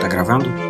Tá gravando?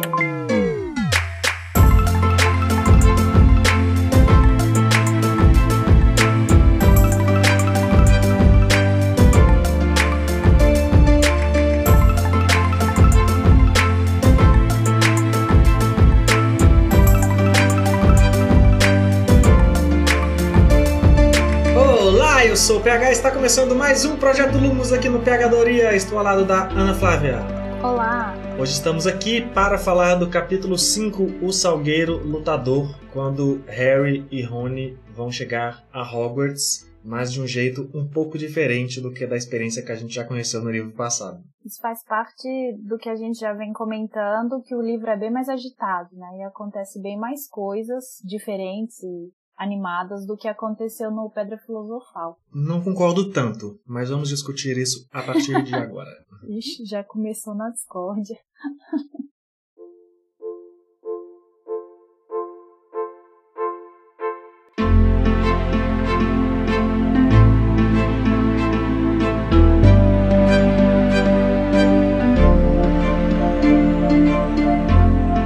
PH está começando mais um Projeto Lumos aqui no PHdoria. Estou ao lado da Ana Flávia. Olá. Hoje estamos aqui para falar do capítulo 5, O Salgueiro Lutador, quando Harry e Rony vão chegar a Hogwarts, mas de um jeito um pouco diferente do que da experiência que a gente já conheceu no livro passado. Isso faz parte do que a gente já vem comentando, que o livro é bem mais agitado, né? E acontece bem mais coisas diferentes e animadas do que aconteceu no Pedra Filosofal. Não concordo tanto, mas vamos discutir isso a partir de agora. Ixi, já começou na discórdia.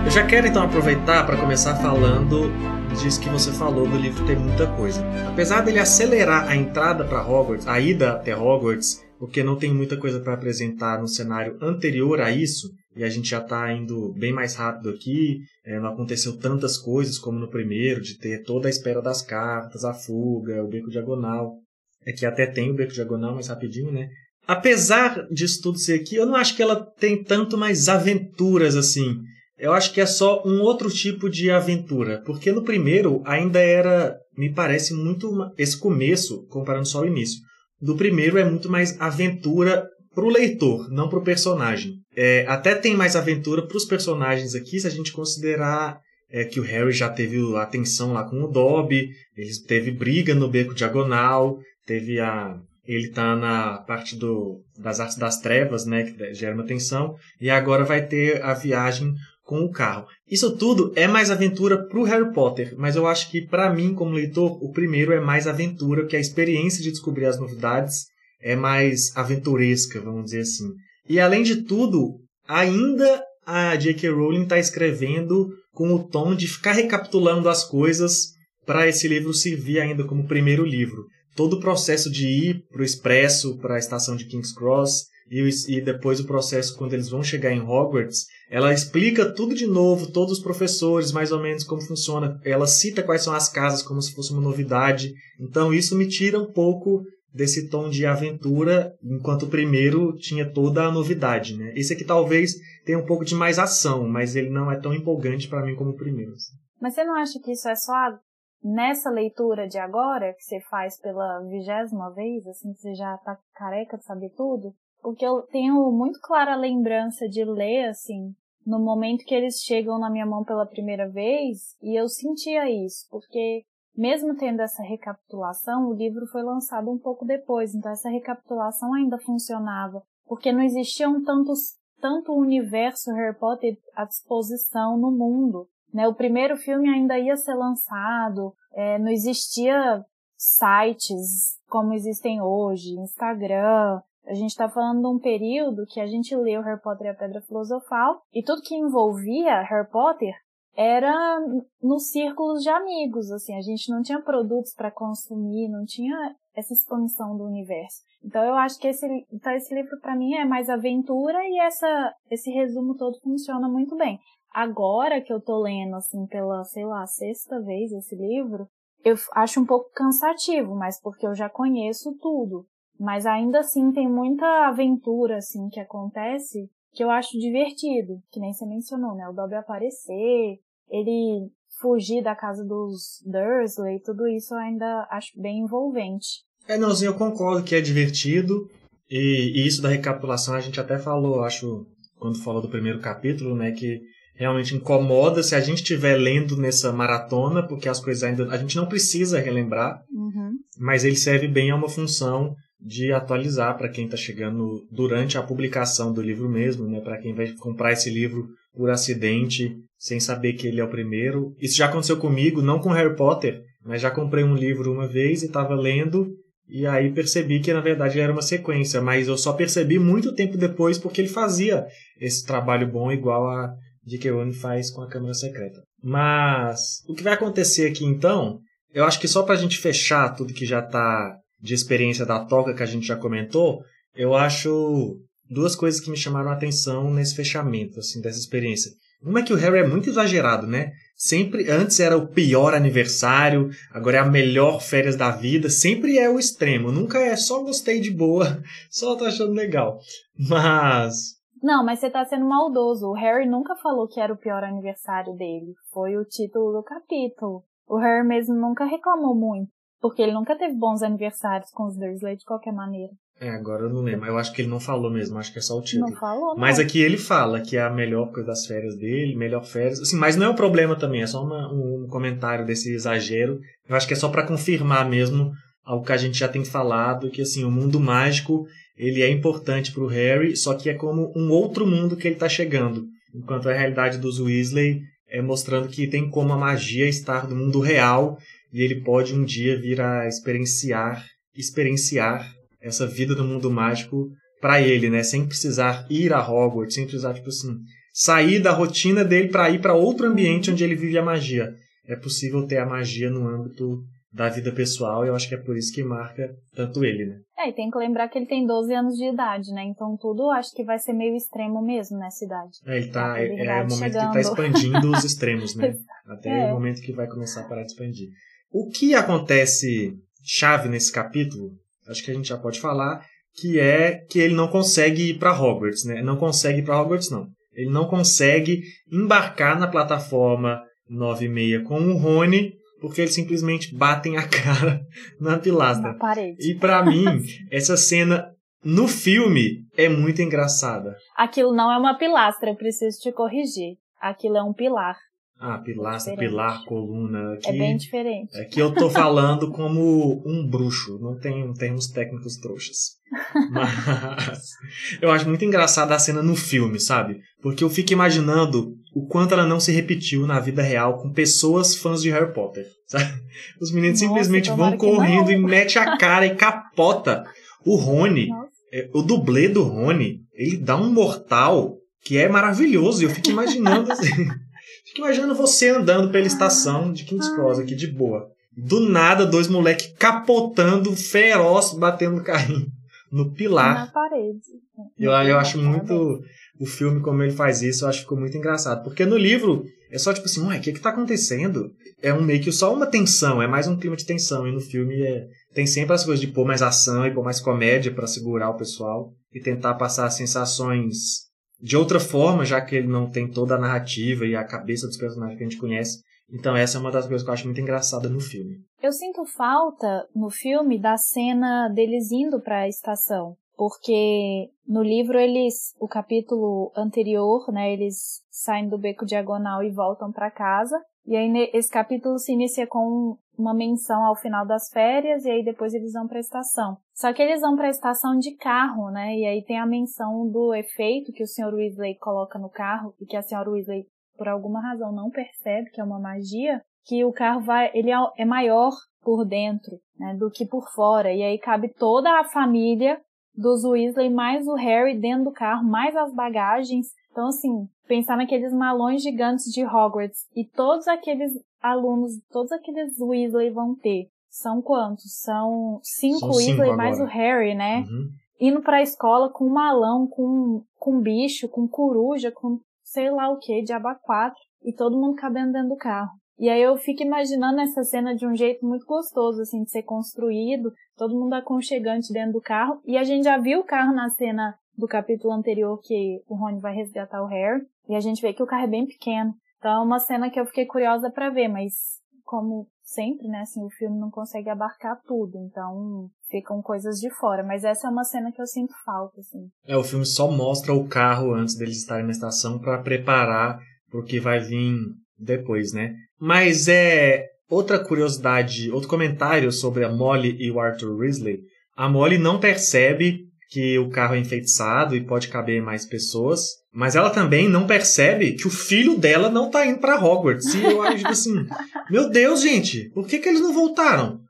Eu já quero então aproveitar para começar falando diz que você falou do livro tem muita coisa. Apesar dele acelerar a entrada para Hogwarts, a ida até Hogwarts, porque não tem muita coisa para apresentar no cenário anterior a isso, e a gente já está indo bem mais rápido aqui, é, não aconteceu tantas coisas como no primeiro, de ter toda a espera das cartas, a fuga, o beco diagonal. É que até tem o beco diagonal mais rapidinho, né? Apesar disso tudo ser aqui, eu não acho que ela tem tanto mais aventuras assim eu acho que é só um outro tipo de aventura, porque no primeiro ainda era, me parece muito esse começo, comparando só o início. Do primeiro é muito mais aventura pro leitor, não pro personagem. É, até tem mais aventura pros personagens aqui, se a gente considerar é, que o Harry já teve a atenção lá com o Dobby, ele teve briga no beco diagonal, teve a ele tá na parte do, das artes das trevas, né, que gera uma tensão, e agora vai ter a viagem com o carro. Isso tudo é mais aventura para o Harry Potter, mas eu acho que para mim, como leitor, o primeiro é mais aventura, que a experiência de descobrir as novidades é mais aventuresca, vamos dizer assim. E além de tudo, ainda a J.K. Rowling está escrevendo com o tom de ficar recapitulando as coisas para esse livro servir ainda como primeiro livro. Todo o processo de ir para o Expresso, para a estação de King's Cross, e, e depois o processo quando eles vão chegar em Hogwarts, ela explica tudo de novo, todos os professores, mais ou menos como funciona. Ela cita quais são as casas como se fosse uma novidade. Então isso me tira um pouco desse tom de aventura, enquanto o primeiro tinha toda a novidade, né? Esse aqui talvez tenha um pouco de mais ação, mas ele não é tão empolgante para mim como o primeiro. Mas você não acha que isso é só nessa leitura de agora, que você faz pela vigésima vez, assim, que você já tá careca de saber tudo? Porque eu tenho muito clara lembrança de ler, assim, no momento que eles chegam na minha mão pela primeira vez, e eu sentia isso, porque mesmo tendo essa recapitulação, o livro foi lançado um pouco depois, então essa recapitulação ainda funcionava, porque não existiam tantos tanto universo Harry Potter à disposição no mundo. Né? O primeiro filme ainda ia ser lançado, é, não existia sites como existem hoje, Instagram, a gente está falando de um período que a gente leu Harry Potter e a Pedra Filosofal e tudo que envolvia Harry Potter era nos círculos de amigos, assim, a gente não tinha produtos para consumir, não tinha essa expansão do universo. Então eu acho que esse, então esse livro para mim é mais aventura e essa esse resumo todo funciona muito bem. Agora que eu tô lendo assim pela, sei lá, sexta vez esse livro, eu acho um pouco cansativo, mas porque eu já conheço tudo. Mas ainda assim tem muita aventura assim que acontece que eu acho divertido, que nem você mencionou, né? O Dobby aparecer, ele fugir da casa dos Dursley, tudo isso eu ainda acho bem envolvente. É, não, eu concordo que é divertido. E, e, isso da recapitulação a gente até falou, acho, quando falou do primeiro capítulo, né? Que realmente incomoda se a gente estiver lendo nessa maratona, porque as coisas ainda. A gente não precisa relembrar, uhum. mas ele serve bem a uma função de atualizar para quem está chegando durante a publicação do livro mesmo, né? Para quem vai comprar esse livro por acidente, sem saber que ele é o primeiro. Isso já aconteceu comigo, não com Harry Potter, mas já comprei um livro uma vez e estava lendo E aí percebi que na verdade era uma sequência, mas eu só percebi muito tempo depois porque ele fazia esse trabalho bom igual a J.K. Rowling faz com a Câmara Secreta. Mas o que vai acontecer aqui então, eu acho que só pra gente fechar tudo que já tá de experiência da toca que a gente já comentou, eu acho duas coisas que me chamaram a atenção nesse fechamento assim dessa experiência. Uma é que o Harry é muito exagerado, né? Sempre antes era o pior aniversário, agora é a melhor férias da vida, sempre é o extremo, nunca é só gostei de boa, só tô achando legal. Mas não, mas você tá sendo maldoso. O Harry nunca falou que era o pior aniversário dele. Foi o título do capítulo. O Harry mesmo nunca reclamou muito. Porque ele nunca teve bons aniversários com os Dursley de qualquer maneira. É, agora eu não lembro. Eu acho que ele não falou mesmo, acho que é só o título. Não falou, não. Mas aqui ele fala que é a melhor coisa das férias dele, melhor férias. Assim, mas não é um problema também, é só uma, um comentário desse exagero. Eu acho que é só para confirmar mesmo algo que a gente já tem falado, que assim, o mundo mágico, ele é importante para o Harry, só que é como um outro mundo que ele está chegando. Enquanto a realidade dos Weasley é mostrando que tem como a magia estar no mundo real e ele pode um dia vir a experienciar, experienciar essa vida do mundo mágico para ele, né? Sem precisar ir a Hogwarts, sem precisar, tipo assim, sair da rotina dele para ir para outro ambiente onde ele vive a magia. É possível ter a magia no âmbito da vida pessoal e eu acho que é por isso que marca tanto ele, né? É, e tem que lembrar que ele tem 12 anos de idade, né? Então tudo acho que vai ser meio extremo mesmo nessa idade. É, ele tá, é, é, o momento chegando. que tá expandindo os extremos, né? Até é. o momento que vai começar a parar de expandir. O que acontece chave nesse capítulo acho que a gente já pode falar, que é que ele não consegue ir para Hogwarts, né? Não consegue ir para Hogwarts, não. Ele não consegue embarcar na plataforma 96 com o Rony, porque eles simplesmente batem a cara na pilastra. Na parede. E para mim, essa cena no filme é muito engraçada. Aquilo não é uma pilastra, eu preciso te corrigir. Aquilo é um pilar. Ah, pilastra, pilar, coluna. Aqui, é bem diferente. Aqui eu tô falando como um bruxo, não tem termos técnicos trouxas. Mas eu acho muito engraçada a cena no filme, sabe? Porque eu fico imaginando o quanto ela não se repetiu na vida real com pessoas fãs de Harry Potter. Sabe? Os meninos Nossa, simplesmente vão correndo e mete a cara e capota. O Rony, é, o dublê do Rony, ele dá um mortal que é maravilhoso. Eu fico imaginando assim. Fico imaginando você andando pela estação de King's Cross aqui de boa. Do nada, dois moleques capotando, feroz, batendo no carrinho. No pilar. Na parede. Eu, eu acho muito. O filme, como ele faz isso, eu acho que ficou muito engraçado. Porque no livro, é só tipo assim, ué, o que que tá acontecendo? É um meio que só uma tensão, é mais um clima de tensão. E no filme é, tem sempre as coisas de pôr mais ação e pôr mais comédia para segurar o pessoal e tentar passar sensações de outra forma, já que ele não tem toda a narrativa e a cabeça dos personagens que a gente conhece. Então essa é uma das coisas que eu acho muito engraçada no filme. Eu sinto falta no filme da cena deles indo para a estação, porque no livro eles, o capítulo anterior, né, eles saem do beco diagonal e voltam para casa. E aí esse capítulo se inicia com uma menção ao final das férias e aí depois eles vão para a estação. Só que eles vão para a estação de carro, né? E aí tem a menção do efeito que o Sr. Weasley coloca no carro e que a Sra. Weasley por alguma razão não percebe que é uma magia, que o carro vai, ele é, é maior por dentro, né, do que por fora. E aí cabe toda a família dos Weasley mais o Harry dentro do carro, mais as bagagens. Então assim, pensar naqueles malões gigantes de Hogwarts e todos aqueles alunos, todos aqueles Weasley vão ter. São quantos? São cinco São Weasley mais o Harry, né? Uhum. Indo pra escola com malão, com, com bicho, com coruja, com sei lá o que, de quatro e todo mundo cabendo dentro do carro. E aí eu fico imaginando essa cena de um jeito muito gostoso, assim, de ser construído, todo mundo aconchegante dentro do carro. E a gente já viu o carro na cena do capítulo anterior que o Rony vai resgatar o Harry. E a gente vê que o carro é bem pequeno. Então é uma cena que eu fiquei curiosa para ver, mas como sempre, né, assim, o filme não consegue abarcar tudo, então ficam coisas de fora, mas essa é uma cena que eu sinto falta, assim. É, o filme só mostra o carro antes deles estarem na estação para preparar pro que vai vir depois, né? Mas é outra curiosidade, outro comentário sobre a Molly e o Arthur Weasley. A Molly não percebe que o carro é enfeitiçado e pode caber mais pessoas, mas ela também não percebe que o filho dela não tá indo para Hogwarts. E eu acho assim, meu Deus, gente, por que, que eles não voltaram?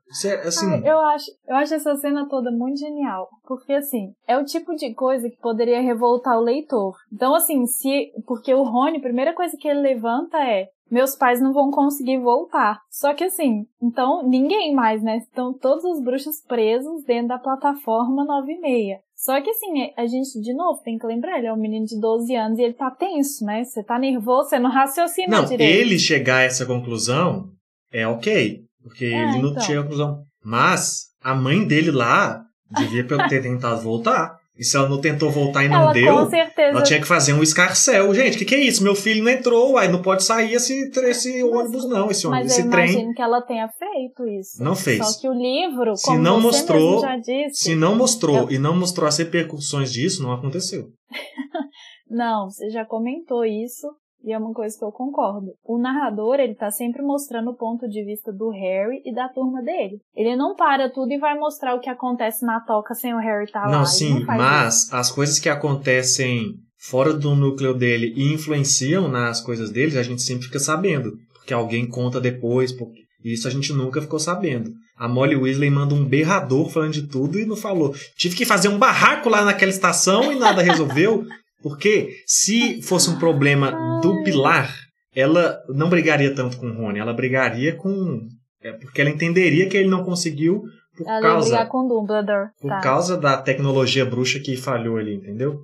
assim... Ai, eu, acho, eu acho essa cena toda muito genial. Porque, assim, é o tipo de coisa que poderia revoltar o leitor. Então, assim, se. Porque o Rony, a primeira coisa que ele levanta é. Meus pais não vão conseguir voltar. Só que assim, então ninguém mais, né? Estão todos os bruxos presos dentro da plataforma 96. Só que assim, a gente, de novo, tem que lembrar, ele é um menino de 12 anos e ele tá tenso, né? Você tá nervoso, você não raciocina não, direito. ele chegar a essa conclusão é ok. Porque é, ele não então. tinha conclusão. Mas a mãe dele lá devia ter tentado voltar. E se ela não tentou voltar e não ela, deu, com certeza... ela tinha que fazer um escarcel. Gente, o que, que é isso? Meu filho não entrou, aí não pode sair esse, esse ônibus, não, esse ônibus, esse trem. Mas eu imagino que ela tenha feito isso. Não fez. Só que o livro, se como não mostrou, já disse... Se não mostrou eu... e não mostrou as repercussões disso, não aconteceu. não, você já comentou isso. E é uma coisa que eu concordo. O narrador, ele tá sempre mostrando o ponto de vista do Harry e da turma dele. Ele não para tudo e vai mostrar o que acontece na toca sem o Harry estar tá não, lá. Sim, não, mas isso. as coisas que acontecem fora do núcleo dele e influenciam nas coisas dele, a gente sempre fica sabendo. Porque alguém conta depois, porque isso a gente nunca ficou sabendo. A Molly Weasley manda um berrador falando de tudo e não falou. Tive que fazer um barraco lá naquela estação e nada resolveu. Porque se fosse um problema do Pilar, ela não brigaria tanto com o Rony, ela brigaria com. É, porque ela entenderia que ele não conseguiu por ela causa. Ia brigar com Dumbledore. Por tá. causa da tecnologia bruxa que falhou ali, entendeu?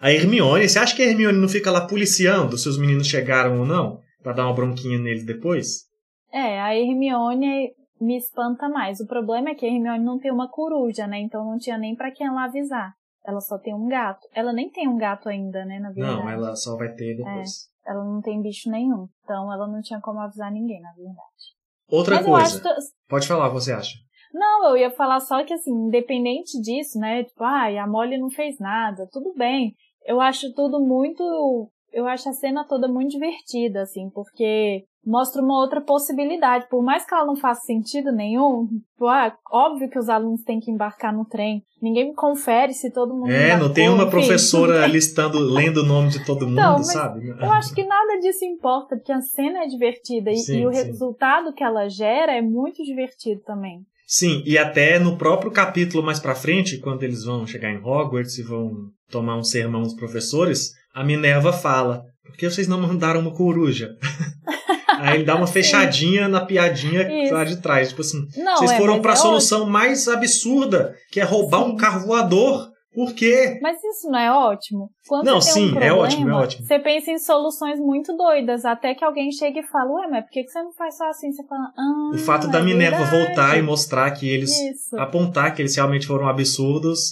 A Hermione, você acha que a Hermione não fica lá policiando se os meninos chegaram ou não? Pra dar uma bronquinha neles depois? É, a Hermione me espanta mais. O problema é que a Hermione não tem uma coruja, né? Então não tinha nem para quem ela avisar. Ela só tem um gato. Ela nem tem um gato ainda, né, na verdade. Não, ela só vai ter depois. É, ela não tem bicho nenhum. Então ela não tinha como avisar ninguém, na verdade. Outra Mas coisa. Que... Pode falar, você acha? Não, eu ia falar só que assim, independente disso, né? Tipo, ai, ah, a Molly não fez nada, tudo bem. Eu acho tudo muito. Eu acho a cena toda muito divertida, assim, porque mostra uma outra possibilidade. Por mais que ela não faça sentido nenhum, tipo, ah, óbvio que os alunos têm que embarcar no trem. Ninguém confere se todo mundo. É, não tem uma enfim. professora listando, lendo o nome de todo então, mundo, sabe? Eu acho que nada disso importa, porque a cena é divertida e, sim, e o sim. resultado que ela gera é muito divertido também. Sim, e até no próprio capítulo mais pra frente, quando eles vão chegar em Hogwarts e vão tomar um sermão dos professores, a Minerva fala: Por que vocês não mandaram uma coruja? Aí ele dá uma fechadinha na piadinha Isso. lá de trás. Tipo assim, não, vocês é, foram para a é solução ótimo. mais absurda, que é roubar Sim. um carro voador. Por quê? Mas isso não é ótimo? Quando não, sim, um problema, é ótimo, é ótimo. Você pensa em soluções muito doidas, até que alguém chega e fala, ué, mas por que você não faz só assim? Você fala, ah, O fato é da Minerva verdade. voltar e mostrar que eles. Isso. apontar que eles realmente foram absurdos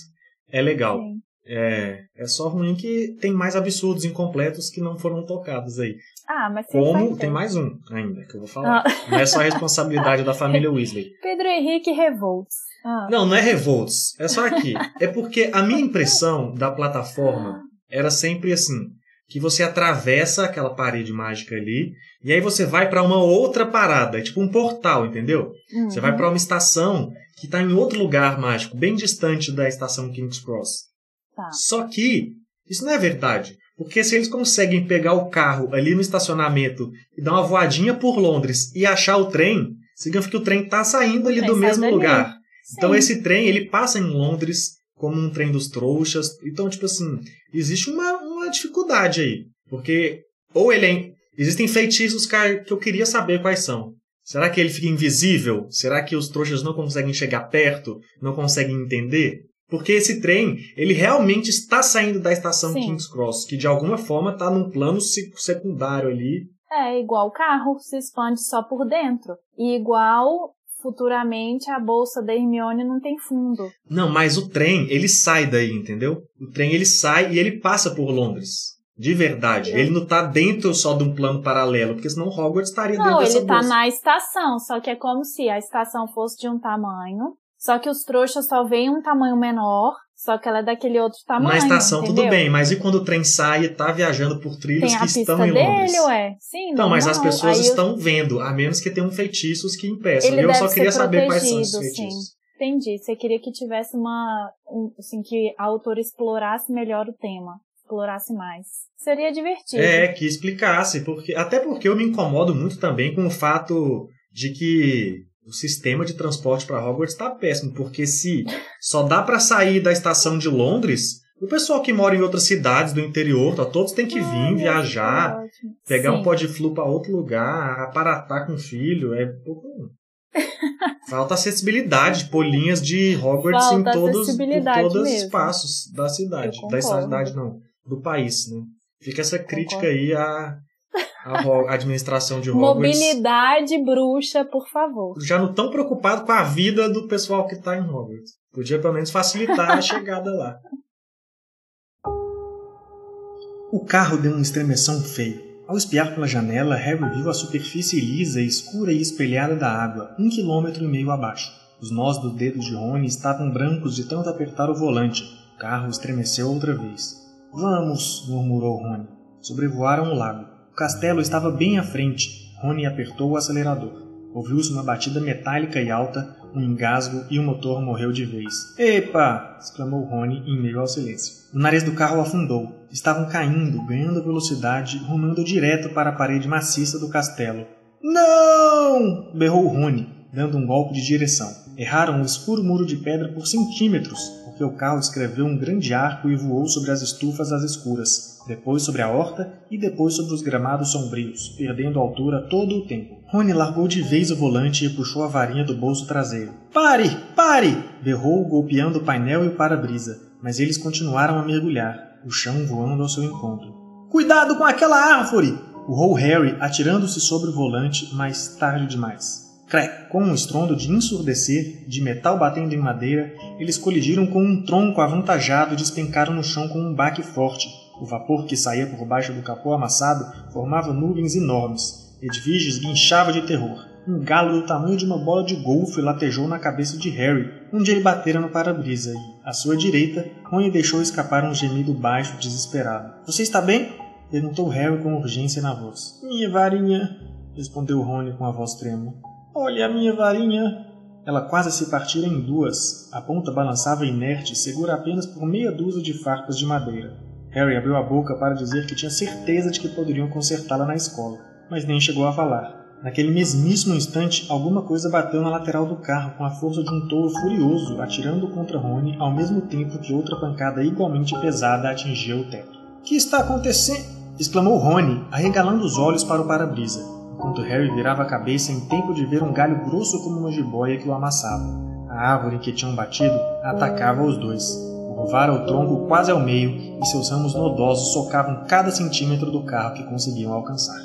é legal. Sim. É, é só ruim que tem mais absurdos incompletos que não foram tocados aí. Ah, mas Como tem mais um ainda que eu vou falar. Ah. Não é só a responsabilidade da família Weasley. Pedro Henrique Revolts. Ah. Não, não é Revolts. É só aqui. é porque a minha impressão da plataforma era sempre assim: que você atravessa aquela parede mágica ali e aí você vai para uma outra parada, é tipo um portal, entendeu? Uhum. Você vai para uma estação que está em outro lugar mágico, bem distante da estação King's Cross. Tá. Só que isso não é verdade. Porque se eles conseguem pegar o carro ali no estacionamento e dar uma voadinha por Londres e achar o trem, significa que o trem está saindo ali do mesmo lugar. Então esse trem, ele passa em Londres como um trem dos trouxas. Então, tipo assim, existe uma, uma dificuldade aí. Porque ou ele é... Existem feitiços que eu queria saber quais são. Será que ele fica invisível? Será que os trouxas não conseguem chegar perto? Não conseguem entender? Porque esse trem, ele realmente está saindo da estação Sim. King's Cross, que de alguma forma está num plano secundário ali. É, igual o carro se expande só por dentro. E igual futuramente a bolsa da Hermione não tem fundo. Não, mas o trem, ele sai daí, entendeu? O trem ele sai e ele passa por Londres. De verdade. Ele não tá dentro só de um plano paralelo, porque senão Hogwarts estaria não, dentro dessa ele tá bolsa. na estação, só que é como se a estação fosse de um tamanho só que os trouxas só veem um tamanho menor, só que ela é daquele outro tamanho. Na estação entendeu? tudo bem, mas e quando o trem sai e tá viajando por trilhos Tem a que pista estão em dele, Londres? Ué. Sim, então, mas não, as pessoas aí estão eu... vendo, a menos que tenham feitiços que impeçam. Ele eu só queria saber quais são esses feitiços. Sim. Entendi. Você queria que tivesse uma. Um, assim, que a autora explorasse melhor o tema. Explorasse mais. Seria divertido. É, que explicasse. porque Até porque eu me incomodo muito também com o fato de que o sistema de transporte para Hogwarts está péssimo, porque se só dá para sair da estação de Londres, o pessoal que mora em outras cidades do interior, tá, todos têm que vir, Ai, viajar, ótimo. pegar um Sim. pó de flu para outro lugar, aparatar com o filho, é pouco. Falta acessibilidade, pôr linhas de Hogwarts Falta em todos, acessibilidade todos os espaços da cidade. Da cidade não, do país, né? Fica essa crítica Concordo. aí à, Ho- administração de Hogwarts. Mobilidade bruxa, por favor. Já não tão preocupado com a vida do pessoal que tá em Hogwarts. Podia pelo menos facilitar a chegada lá. O carro deu um estremeção feio. Ao espiar pela janela, Harry viu a superfície lisa, escura e espelhada da água, um quilômetro e meio abaixo. Os nós dos dedos de Rony estavam brancos de tanto apertar o volante. O carro estremeceu outra vez. Vamos, murmurou Rony. Sobrevoaram o lago. O castelo estava bem à frente. Rony apertou o acelerador. Ouviu-se uma batida metálica e alta, um engasgo e o motor morreu de vez. Epa! exclamou Rony em meio ao silêncio. O nariz do carro afundou. Estavam caindo, ganhando velocidade, rumando direto para a parede maciça do castelo. Não! berrou Rony, dando um golpe de direção. Erraram o escuro muro de pedra por centímetros, porque o carro escreveu um grande arco e voou sobre as estufas às escuras, depois sobre a horta e depois sobre os gramados sombrios, perdendo altura todo o tempo. Rony largou de vez o volante e puxou a varinha do bolso traseiro. Pare! Pare! berrou, golpeando o painel e o para-brisa, mas eles continuaram a mergulhar, o chão voando ao seu encontro. Cuidado com aquela árvore! urrou Harry, atirando-se sobre o volante, mas tarde demais. Crack! Com um estrondo de ensurdecer, de metal batendo em madeira, eles colidiram com um tronco avantajado e despencaram no chão com um baque forte. O vapor que saía por baixo do capô amassado formava nuvens enormes. Edviges guinchava de terror. Um galo do tamanho de uma bola de golfe latejou na cabeça de Harry, onde ele batera no para-brisa e, à sua direita, Rony deixou escapar um gemido baixo, desesperado. Você está bem? perguntou Harry com urgência na voz. Minha varinha, respondeu Rony com a voz trêmula. Olha a minha varinha. Ela quase se partira em duas. A ponta balançava inerte, segura apenas por meia dúzia de farpas de madeira. Harry abriu a boca para dizer que tinha certeza de que poderiam consertá-la na escola, mas nem chegou a falar. Naquele mesmíssimo instante, alguma coisa bateu na lateral do carro com a força de um touro furioso, atirando contra Rony ao mesmo tempo que outra pancada igualmente pesada atingia o teto. Que está acontecendo? exclamou Rony, arregalando os olhos para o para-brisa, enquanto Harry virava a cabeça em tempo de ver um galho grosso como uma jiboia que o amassava. A árvore em que tinham batido atacava os dois. Curvara o tronco quase ao meio e seus ramos nodosos socavam cada centímetro do carro que conseguiam alcançar.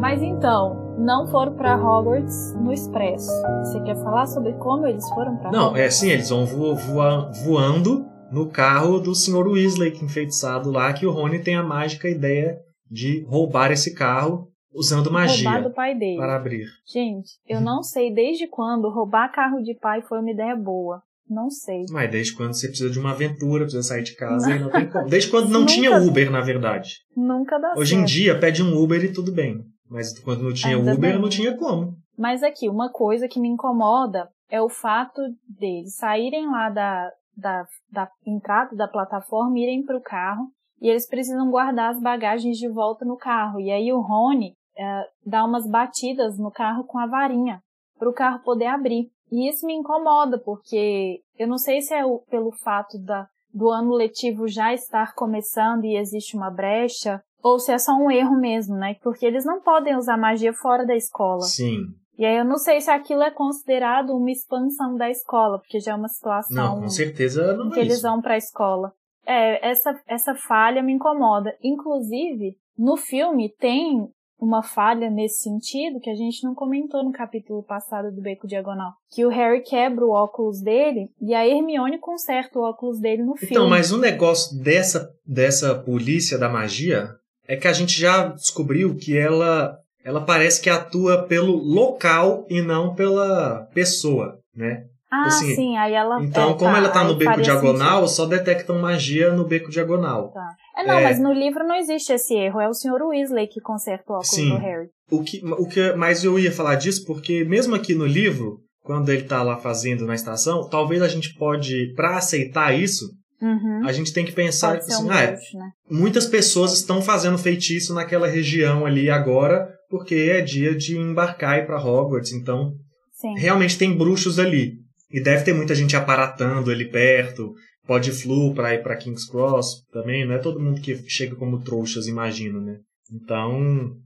Mas então, não foram pra Hogwarts no Expresso. Você quer falar sobre como eles foram pra Não, Hogwarts? é assim, eles vão vo- voa- voando no carro do Sr. Weasley, que enfeitiçado lá, que o Rony tem a mágica ideia de roubar esse carro usando magia Roubar do pai dele. para abrir. Gente, eu não sei desde quando roubar carro de pai foi uma ideia boa. Não sei. Mas desde quando você precisa de uma aventura, precisa sair de casa e não tem como. Desde quando não Nunca- tinha Uber, na verdade. Nunca dá Hoje em certo. dia pede um Uber e tudo bem. Mas quando não tinha Ainda Uber, bem. não tinha como. Mas aqui, uma coisa que me incomoda é o fato deles saírem lá da, da, da entrada da plataforma irem pro carro e eles precisam guardar as bagagens de volta no carro. E aí o Rony eh, dá umas batidas no carro com a varinha para o carro poder abrir. E isso me incomoda, porque eu não sei se é o- pelo fato da, do ano letivo já estar começando e existe uma brecha, ou se é só um erro mesmo, né? Porque eles não podem usar magia fora da escola. Sim. E aí eu não sei se aquilo é considerado uma expansão da escola, porque já é uma situação Não, com certeza não em que é eles isso. vão para a escola. É, essa, essa falha me incomoda. Inclusive, no filme tem uma falha nesse sentido que a gente não comentou no capítulo passado do Beco Diagonal. Que o Harry quebra o óculos dele e a Hermione conserta o óculos dele no filme. Então, mas o negócio dessa, dessa polícia da magia é que a gente já descobriu que ela, ela parece que atua pelo local e não pela pessoa, né? ah, assim, sim, aí ela. Então, é, como ela tá no beco diagonal, só detectam magia no beco diagonal. Tá. É, não, É. mas no livro não existe esse erro. É o Sr. Weasley que conserta o óculos Sim. do Harry. O que, o que, mas eu ia falar disso porque mesmo aqui no livro, quando ele tá lá fazendo na estação, talvez a gente pode, pra aceitar isso, Uhum. a gente tem que pensar Pode ser assim, um ah, é, né? muitas pessoas estão fazendo feitiço naquela região ali agora, porque é dia de embarcar e ir para Hogwarts, então Sim. realmente tem bruxos ali. E deve ter muita gente aparatando ali perto, pode flu para ir para King's Cross também, não é todo mundo que chega como trouxas, imagino, né? Então,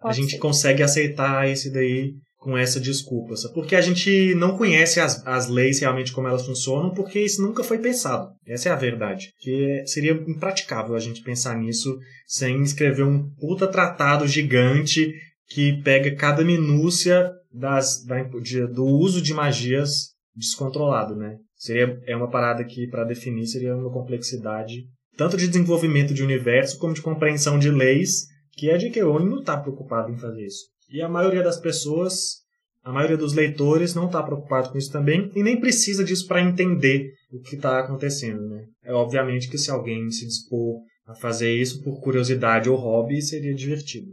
a Pode gente ser. consegue aceitar esse daí com essa desculpa, porque a gente não conhece as, as leis realmente como elas funcionam, porque isso nunca foi pensado. Essa é a verdade. Que seria impraticável a gente pensar nisso sem escrever um puta tratado gigante que pega cada minúcia das, da, de- do uso de magias descontrolado, né? Seria, é uma parada que, para definir, seria uma complexidade tanto de desenvolvimento de universo como de compreensão de leis, que a J.K. Rowling não está preocupado em fazer isso. E a maioria das pessoas, a maioria dos leitores não está preocupado com isso também e nem precisa disso para entender o que está acontecendo, né? É obviamente que se alguém se dispor a fazer isso por curiosidade ou hobby, seria divertido.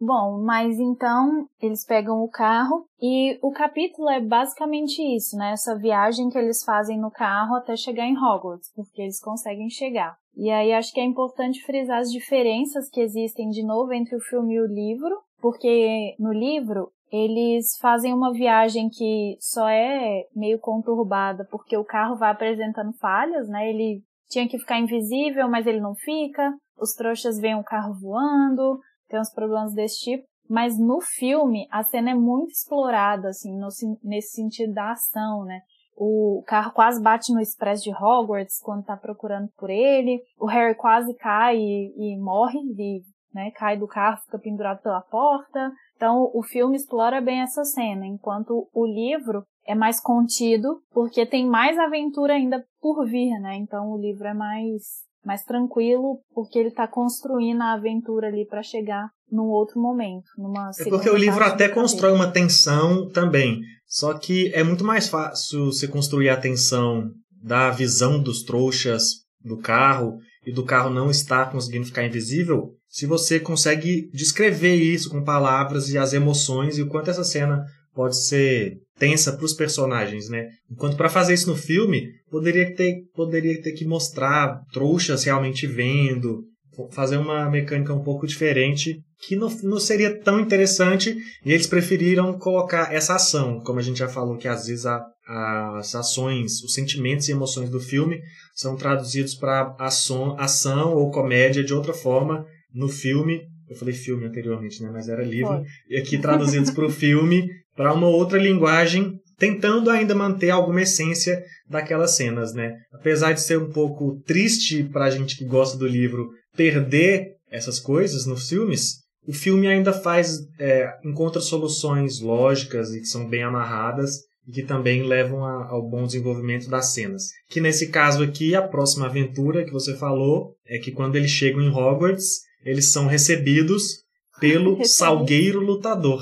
Bom, mas então eles pegam o carro e o capítulo é basicamente isso, né? Essa viagem que eles fazem no carro até chegar em Hogwarts, porque eles conseguem chegar. E aí acho que é importante frisar as diferenças que existem de novo entre o filme e o livro, porque no livro eles fazem uma viagem que só é meio conturbada porque o carro vai apresentando falhas, né? Ele tinha que ficar invisível, mas ele não fica. Os trouxas veem o carro voando, tem uns problemas desse tipo. Mas no filme, a cena é muito explorada, assim, no, nesse sentido da ação, né? O carro quase bate no Express de Hogwarts quando tá procurando por ele. O Harry quase cai e, e morre, e, né? Cai do carro, fica pendurado pela porta. Então, o filme explora bem essa cena, enquanto o livro é mais contido, porque tem mais aventura ainda por vir, né? Então, o livro é mais mais tranquilo, porque ele tá construindo a aventura ali pra chegar num outro momento, numa É porque o livro até constrói uma tensão também. Só que é muito mais fácil você construir a tensão da visão dos trouxas do carro e do carro não estar conseguindo ficar invisível se você consegue descrever isso com palavras e as emoções e o quanto essa cena pode ser tensa para os personagens, né? Enquanto para fazer isso no filme, poderia ter, poderia ter que mostrar trouxas realmente vendo, fazer uma mecânica um pouco diferente que não, não seria tão interessante e eles preferiram colocar essa ação, como a gente já falou que às vezes a, as ações, os sentimentos e emoções do filme são traduzidos para ação ou comédia de outra forma no filme. Eu falei filme anteriormente, né? Mas era livro. Foi. E aqui traduzidos para o filme para uma outra linguagem, tentando ainda manter alguma essência daquelas cenas, né? Apesar de ser um pouco triste para a gente que gosta do livro perder essas coisas nos filmes, o filme ainda faz é, encontra soluções lógicas e que são bem amarradas e que também levam a, ao bom desenvolvimento das cenas. Que nesse caso aqui, a próxima aventura que você falou é que quando eles chegam em Hogwarts, eles são recebidos pelo. Salgueiro Lutador.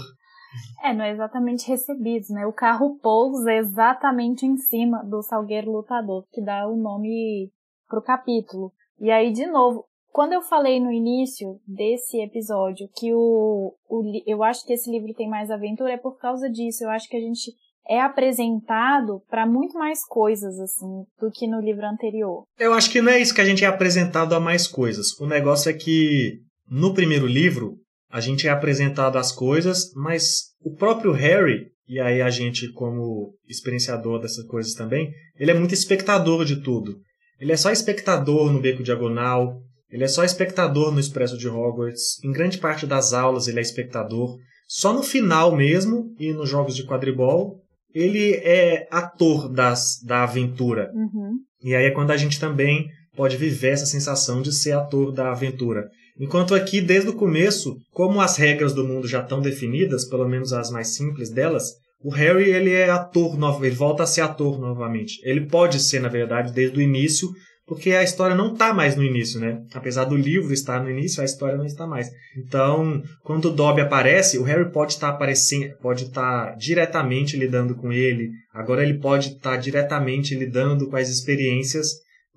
É, não é exatamente recebidos, né? O carro pousa exatamente em cima do Salgueiro Lutador, que dá o nome pro capítulo. E aí, de novo, quando eu falei no início desse episódio que o, o eu acho que esse livro tem mais aventura, é por causa disso. Eu acho que a gente é apresentado para muito mais coisas, assim, do que no livro anterior. Eu acho que não é isso que a gente é apresentado a mais coisas. O negócio é que no primeiro livro a gente é apresentado às coisas, mas o próprio Harry, e aí a gente como experienciador dessas coisas também, ele é muito espectador de tudo. Ele é só espectador no Beco Diagonal, ele é só espectador no Expresso de Hogwarts, em grande parte das aulas ele é espectador. Só no final mesmo, e nos jogos de quadribol, ele é ator das, da aventura. Uhum. E aí é quando a gente também pode viver essa sensação de ser ator da aventura. Enquanto aqui, desde o começo, como as regras do mundo já estão definidas, pelo menos as mais simples delas, o Harry ele é ator novo, ele volta a ser ator novamente. Ele pode ser, na verdade, desde o início, porque a história não está mais no início, né? Apesar do livro estar no início, a história não está mais. Então, quando o Dobby aparece, o Harry pode estar aparecendo, pode estar diretamente lidando com ele. Agora ele pode estar diretamente lidando com as experiências,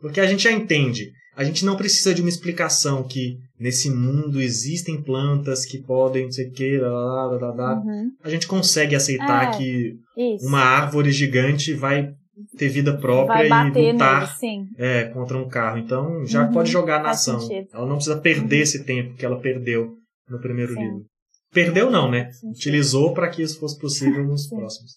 porque a gente já entende. A gente não precisa de uma explicação que nesse mundo existem plantas que podem, não sei o que, lá, lá, lá, lá, lá. Uhum. A gente consegue aceitar É. que Isso. uma árvore gigante vai ter vida própria e lutar nele, sim. é, contra um carro. Então já Uhum, pode jogar na ação. sentido. Ela não precisa perder Uhum. esse tempo que ela perdeu no primeiro Sim. livro. Perdeu não, né? Sentido. Utilizou para que isso fosse possível nos Sim. próximos.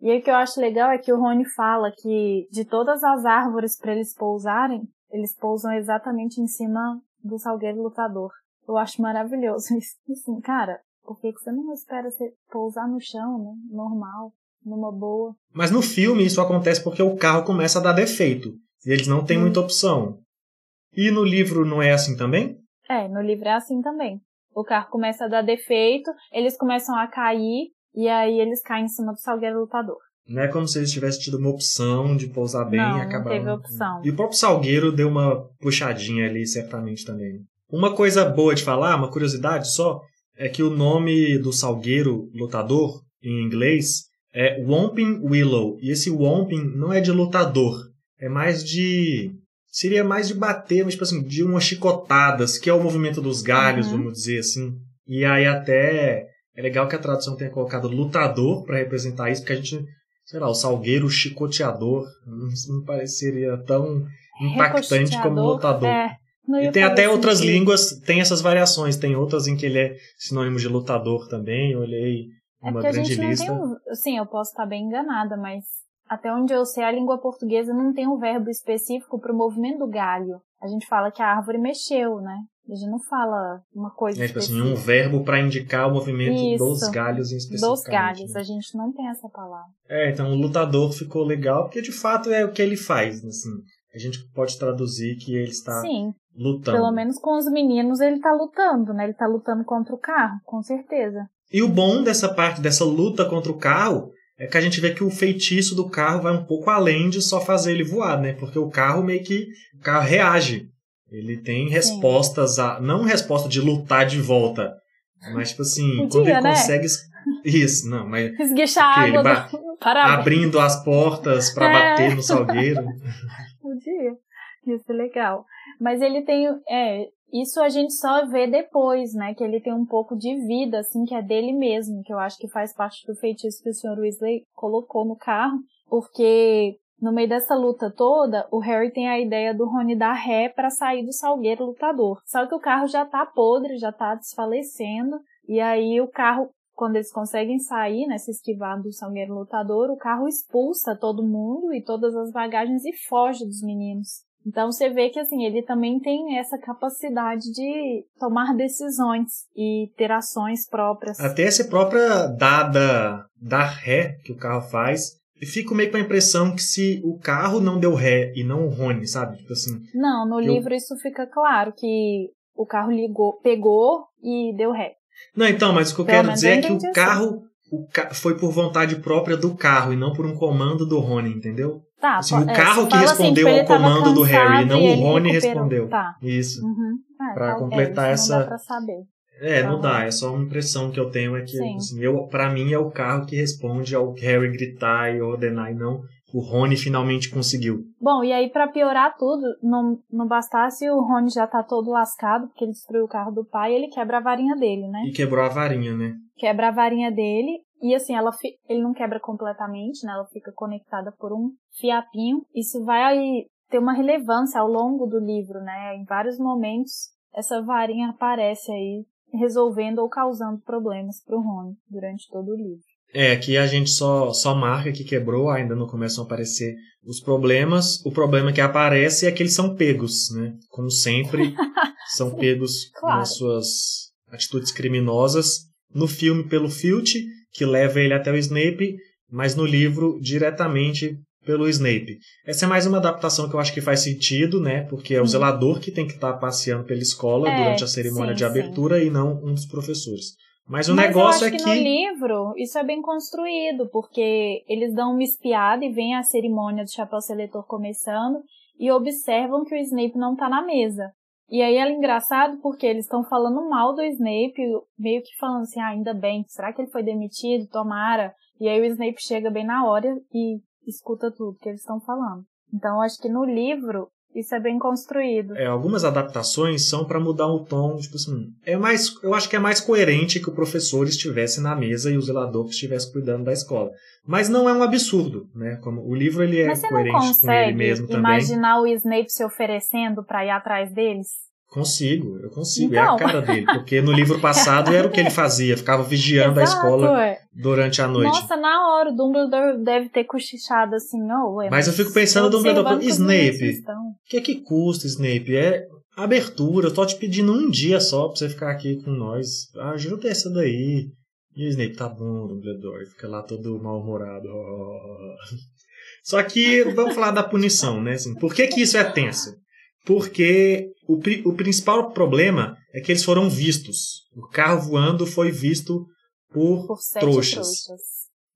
E aí o que eu acho legal é que o Rony fala que de todas as árvores para eles pousarem, eles pousam exatamente em cima do salgueiro lutador. Eu acho maravilhoso isso. Assim, cara, por que, que você não espera você pousar no chão, né? Normal, numa boa. Mas no filme isso acontece porque o carro começa a dar defeito. E eles não têm Hum. muita opção. E no livro não é assim também? É, no livro é assim também. O carro começa a dar defeito, eles começam a cair, e aí eles caem em cima do salgueiro lutador. Não é como se eles tivessem tido uma opção de pousar bem Não, e não acabar. teve opção. E o próprio Salgueiro deu uma puxadinha ali, certamente também. Uma coisa boa de falar, uma curiosidade só, é que o nome do Salgueiro lutador, em inglês, é Whomping Willow. E esse Whomping não é de lutador, é mais de. Seria mais de bater, mas tipo assim, de umas chicotadas, que é o movimento dos galhos, Uhum. vamos dizer assim. E aí até é legal que a tradução tenha colocado lutador para representar isso, porque a gente, sei lá, o salgueiro chicoteador, não, não pareceria tão impactante como lutador. É, E tem até outras sentido. línguas, tem essas variações, tem outras em que ele é sinônimo de lutador também, eu olhei É uma porque a grande gente não lista. tem um... Sim, eu posso estar bem enganada, mas até onde eu sei, a língua portuguesa não tem um verbo específico para o movimento do galho. A gente fala que a árvore mexeu, né? A gente não fala uma coisa É, tipo assim, específica. um verbo para indicar o movimento Isso. dos galhos em específico. Dos galhos, a gente não tem essa palavra. É, então o lutador ficou legal, porque de fato é o que ele faz, assim. A gente pode traduzir que ele está Sim, lutando. pelo menos com os meninos ele tá lutando, né? Ele tá lutando contra o carro, com certeza. E o bom dessa parte, dessa luta contra o carro, é que a gente vê que o feitiço do carro vai um pouco além de só fazer ele voar, né? Porque o carro meio que. O carro reage. Ele tem respostas a. Não resposta de lutar de volta. Mas, tipo assim, Podia, quando ele né? consegue. Isso, não, mas Esguichar a água ba- do... Abrindo as portas pra É. bater no salgueiro. Podia. Isso é legal. Mas ele tem. É, isso a gente só vê depois, né? Que ele tem um pouco de vida, assim, que é dele mesmo, que eu acho que faz parte do feitiço que o Sr. Weasley colocou no carro, porque no meio dessa luta toda, o Harry tem a ideia do Rony dar ré pra sair do salgueiro lutador. Só que o carro já tá podre, já tá desfalecendo, e aí o carro quando eles conseguem sair, né, se esquivar do salgueiro lutador, o carro expulsa todo mundo e todas as bagagens e foge dos meninos. Então você vê que assim, ele também tem essa capacidade de tomar decisões e ter ações próprias. Até essa própria dada da ré que o carro faz. E fico meio com a impressão que se o carro não deu ré e não o Rony, sabe? Tipo assim. Não, no Eu- livro isso fica claro que o carro ligou, pegou e deu ré. Não, então, mas o que eu Pelo quero dizer eu é que o assim. carro o ca- foi por vontade própria do carro e não por um comando do Rony, entendeu? Tá, Assim, o é, carro você que assim, respondeu ele ao comando do Harry, não o Rony recuperou. respondeu. Tá. Isso. Uhum. É, Pra tá- completar é, isso essa- Não dá pra saber. É, não dá, é só uma impressão que eu tenho é que Sim. assim, eu, pra mim é o carro que responde ao Harry gritar e ordenar e não o Rony finalmente conseguiu. Bom, e aí pra piorar tudo, não, não bastasse o Rony já tá todo lascado, porque ele destruiu o carro do pai, ele quebra a varinha dele, né? E quebrou a varinha, né? Quebra a varinha dele, e assim, ela ele não quebra completamente, né? Ela fica conectada por um fiapinho. Isso vai ter uma relevância ao longo do livro, né? Em vários momentos, essa varinha aparece aí, resolvendo ou causando problemas pro Rony durante todo o livro. É, aqui a gente só, só marca que quebrou, ainda não começam a aparecer os problemas. O problema que aparece é que eles são pegos, né? Como sempre, são pegos claro. nas suas atitudes criminosas. No filme, pelo Filch, que leva ele até o Snape, mas no livro, diretamente pelo Snape. Essa é mais uma adaptação que eu acho que faz sentido, né? Porque é o Uhum. zelador que tem que estar passeando pela escola É, durante a cerimônia sim, de abertura e não um dos professores. Mas o Mas negócio eu é acho que. que no livro isso é bem construído, porque eles dão uma espiada e vem a cerimônia do chapéu seletor começando e observam que o Snape não tá na mesa. E aí é engraçado porque eles estão falando mal do Snape, meio que falando assim, ah, ainda bem, será que ele foi demitido? Tomara. E aí o Snape chega bem na hora e escuta tudo que eles estão falando. Então acho que no livro Isso é bem construído. É, algumas adaptações são para mudar o tom, tipo assim, é mais, eu acho que é mais coerente que o professor estivesse na mesa e o zelador que estivesse cuidando da escola. Mas não é um absurdo, né? Como o livro ele é Mas você coerente não com ele mesmo consegue também. imaginar o Snape se oferecendo pra ir atrás deles? Consigo, eu consigo, é Então. a cara dele, porque no livro passado era o que ele fazia, ficava vigiando a Exato, escola é. durante a noite. Nossa, na hora, o Dumbledore deve ter cochichado assim, oh, ué, Mas eu fico pensando, Dumbledore, Snape. O que é que custa, Snape? É abertura. Eu tô te pedindo um dia só pra você ficar aqui com nós. Ajuda essa daí. E o Snape, tá bom, Dumbledore. Fica lá todo mal-humorado. Só que vamos falar da punição, né? Assim, por que, que isso é tenso? Porque o, pri- o principal problema é que eles foram vistos. O carro voando foi visto por, Por trouxas. trouxas.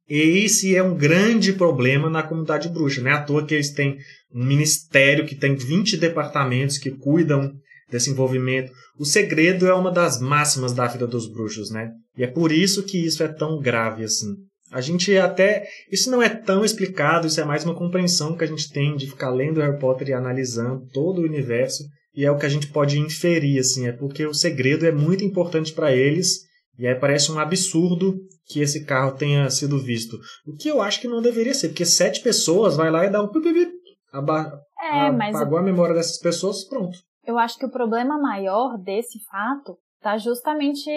E esse é um grande problema na comunidade bruxa. Não é à toa que eles têm um ministério que tem 20 departamentos que cuidam desse envolvimento. O segredo é uma das máximas da vida dos bruxos, né? E é por isso que isso é tão grave assim. A gente até. Isso não é tão explicado, isso é mais uma compreensão que a gente tem de ficar lendo Harry Potter e analisando todo o universo. E é o que a gente pode inferir, assim, é porque o segredo é muito importante para eles. E aí parece um absurdo que esse carro tenha sido visto. O que eu acho que não deveria ser, porque sete pessoas vai lá e dá um pip, pip, pip, aba- É, mas apagou a memória dessas pessoas, pronto. eu acho que o problema maior desse fato tá justamente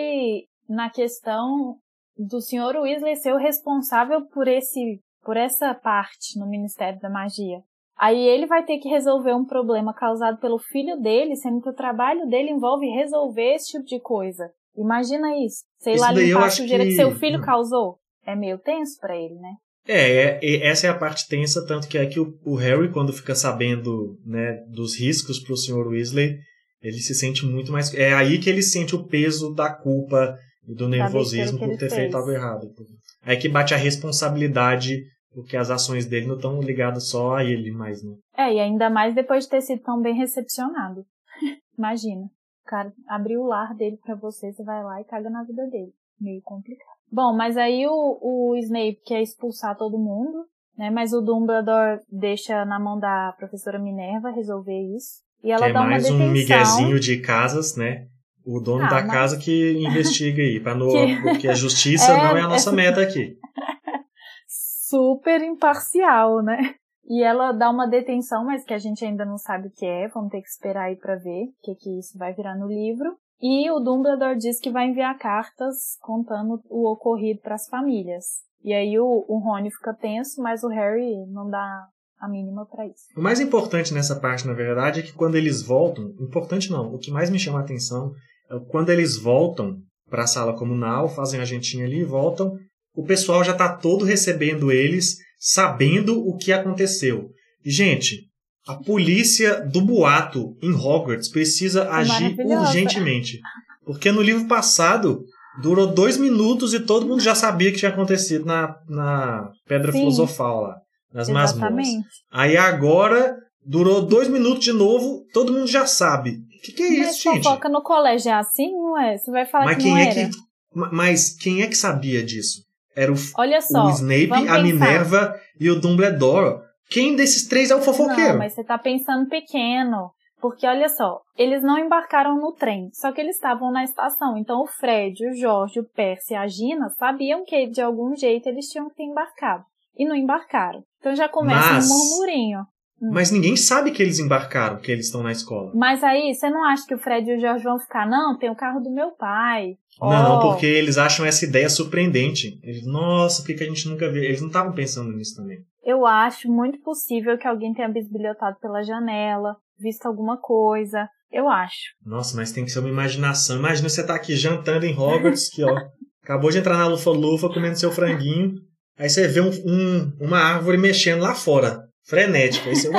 na questão do Sr. Weasley ser o responsável por esse por essa parte no Ministério da Magia. Aí ele vai ter que resolver um problema causado pelo filho dele, sendo que o trabalho dele envolve resolver esse tipo de coisa. Imagina isso. Sei Isso lá, limpar a sujeira que... que- seu filho Hum. causou. É meio tenso pra ele, né? É, é, essa é a parte tensa, tanto que é que o, o Harry, quando fica sabendo né, dos riscos pro Sr. Weasley, ele se sente muito mais. É aí que ele sente o peso da culpa e do nervosismo por ter fez. feito algo errado. Aí que bate a responsabilidade, porque as ações dele não estão ligadas só a ele mais, né? É, e ainda mais depois de ter sido tão bem recepcionado. Imagina. O cara abriu o lar dele pra você, você vai lá e caga na vida dele. Meio complicado. Bom, mas aí o, o Snape quer expulsar todo mundo, né? Mas o Dumbledore deixa na mão da professora Minerva resolver isso. E ela que é dá uma mais detenção. um miguezinho de casas, né? O dono Ah, da mas- casa que investiga aí, para no, Que- porque a justiça É, não é a nossa é- meta aqui. super imparcial, né? E ela dá uma detenção, mas que a gente ainda não sabe o que é, vamos ter que esperar aí pra ver o que, que isso vai virar no livro. E o Dumbledore diz que vai enviar cartas contando o ocorrido para as famílias. E aí o, o Rony fica tenso, mas o Harry não dá a mínima pra isso. O mais importante nessa parte, na verdade, é que quando eles voltam, importante não, o que mais me chama a atenção é quando eles voltam para a sala comunal, fazem a gentinha ali e voltam, o pessoal já está todo recebendo eles, sabendo o que aconteceu. E, gente, a polícia do boato em Hogwarts precisa agir urgentemente. Porque no livro passado durou dois minutos e todo mundo já sabia o que tinha acontecido na, na Pedra Sim. Filosofal lá, nas masmorras. Exatamente. Aí agora durou dois minutos de novo, todo mundo já sabe. O que, que é Mas isso, gente? fofoca no colégio é assim, não é? Você vai falar Mas que quem não é era? que. Ma- Mas quem é que sabia disso? Era o, Olha só, o Snape, a pensar. Minerva e o Dumbledore. Quem desses três é o fofoqueiro? Não, mas você tá pensando pequeno. Porque olha só, eles não embarcaram no trem, só que eles estavam na estação. Então o Fred, o Jorge, o Percy e a Gina sabiam que de algum jeito eles tinham que ter embarcado. E não embarcaram. Então já começa Mas- um murmurinho. Mas ninguém sabe que eles embarcaram, que eles estão na escola. Mas aí, você não acha que o Fred e o Jorge vão ficar? Não, tem o carro do meu pai. Não, Ó, porque eles acham essa ideia surpreendente. Eles, nossa, por que que a gente nunca viu? Eles não estavam pensando nisso também. Eu acho muito possível que alguém tenha bisbilhotado pela janela, visto alguma coisa. Eu acho. Nossa, mas tem que ser uma imaginação. Imagina você tá aqui jantando em Hogwarts, que ó, acabou de entrar na lufa-lufa, comendo seu franguinho. Aí você vê um- um- uma árvore mexendo lá fora, frenética. Aí você,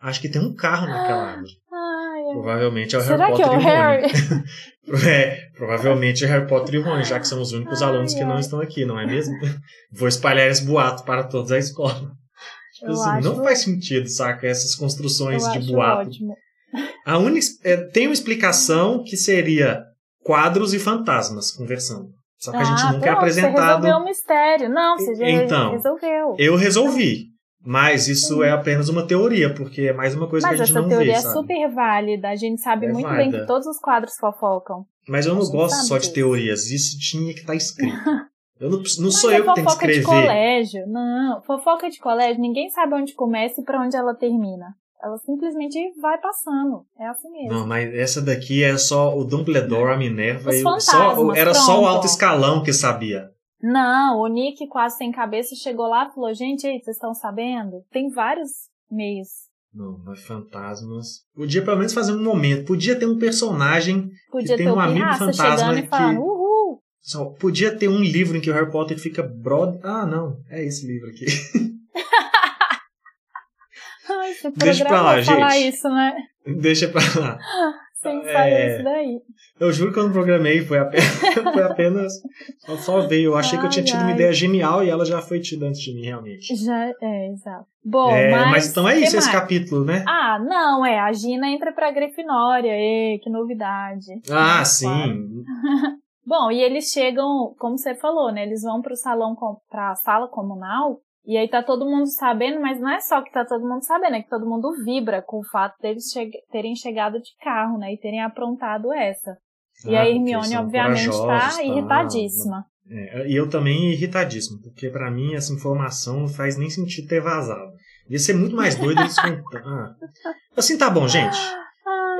acho que tem um carro naquela árvore. Ai, ai. Provavelmente é o Será Harry que é Potter o e o Harry? Rony. É, provavelmente é Harry Potter e o Rony, já que são os únicos Ai, alunos que não estão aqui, não é mesmo? Vou espalhar esse boato para toda a escola. Tipo assim, acho- não faz sentido, saca? Essas construções Eu de boato. ótimo. A única, é, tem uma explicação que seria quadros e fantasmas conversando. Só que a gente Ah, nunca é pronto, Você apresentado. resolveu o mistério. Não, você já Então, resolveu. Eu resolvi. Mas isso Sim. é apenas uma teoria, porque é mais uma coisa Mas que a gente essa não teoria vê, é sabe? super válida. A gente sabe É muito válida. bem que todos os quadros fofocam. Mas eu não gosto só de teorias. Isso tinha que estar escrito. Eu não, não Mas sou é eu que tenho que fofoca de escrever. colégio. Não, fofoca de colégio, ninguém sabe onde começa e pra onde ela termina. Ela simplesmente vai passando. É assim mesmo. Não, mas essa daqui é só o Dumbledore, a Minerva Os e o- só, era só o alto escalão que sabia. Não, o Nick quase sem cabeça chegou lá e falou: Gente, aí, vocês estão sabendo? Tem vários meios. Não, mas fantasmas. Podia pelo menos fazer um momento. Podia ter um personagem. Podia tem ter um amigo fantasma que- falando: Uhul! Só, podia ter um livro em que o Harry Potter fica brother. Ah, não. É esse livro aqui. Ai, Deixa pra lá, falar gente. isso, né? Deixa pra lá. Sempre É. isso daí. Eu juro que eu não programei. Foi apenas. foi apenas só, veio. Eu achei que eu tinha tido uma Ai, ai. ideia genial e ela já foi tida antes de mim, realmente. Já, é, exato. Bom, É, mas. mas então é isso, esse capítulo, né? Ah, não, é. A Gina entra pra Grifinória. Ê, que novidade. Ah, sim. Bom, e eles chegam, como você falou, né? Eles vão pro salão, pra sala comunal. E aí tá todo mundo sabendo, mas não é só que tá todo mundo sabendo, é que todo mundo vibra com o fato deles che terem chegado de carro, né? E terem aprontado essa. E Ah, a porque Hermione, obviamente, tá tá? irritadíssima. É, e eu também irritadíssimo, porque pra mim essa informação não faz nem sentido ter vazado. Ia ser muito mais doido eles contando. Ah. Assim tá bom, gente.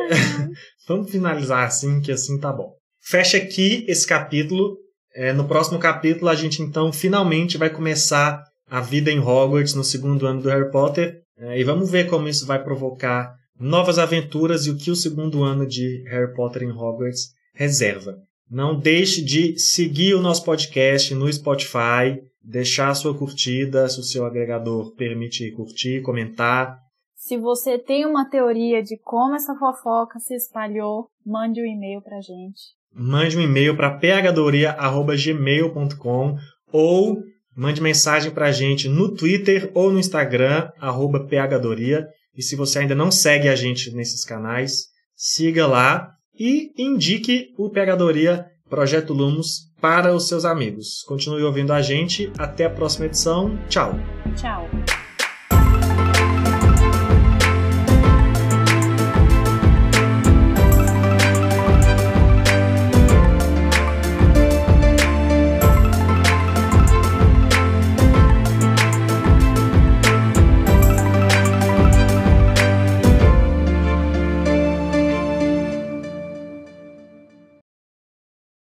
Vamos finalizar assim, que assim tá bom. Fecha aqui esse capítulo. É, no próximo capítulo, a gente então finalmente vai começar a vida em Hogwarts no segundo ano do Harry Potter. É, e vamos ver como isso vai provocar novas aventuras e o que o segundo ano de Harry Potter em Hogwarts reserva. Não deixe de seguir o nosso podcast no Spotify, deixar a sua curtida, se o seu agregador permite curtir, comentar. Se você tem uma teoria de como essa fofoca se espalhou, mande um e-mail pra gente. mande um e-mail para phdoria.gmail.com ou mande mensagem para a gente no Twitter ou no Instagram, arroba phdoria. E se você ainda não segue a gente nesses canais, siga lá e indique o Pegadoria Projeto Lumos para os seus amigos. Continue ouvindo a gente. Até a próxima edição. Tchau! Tchau.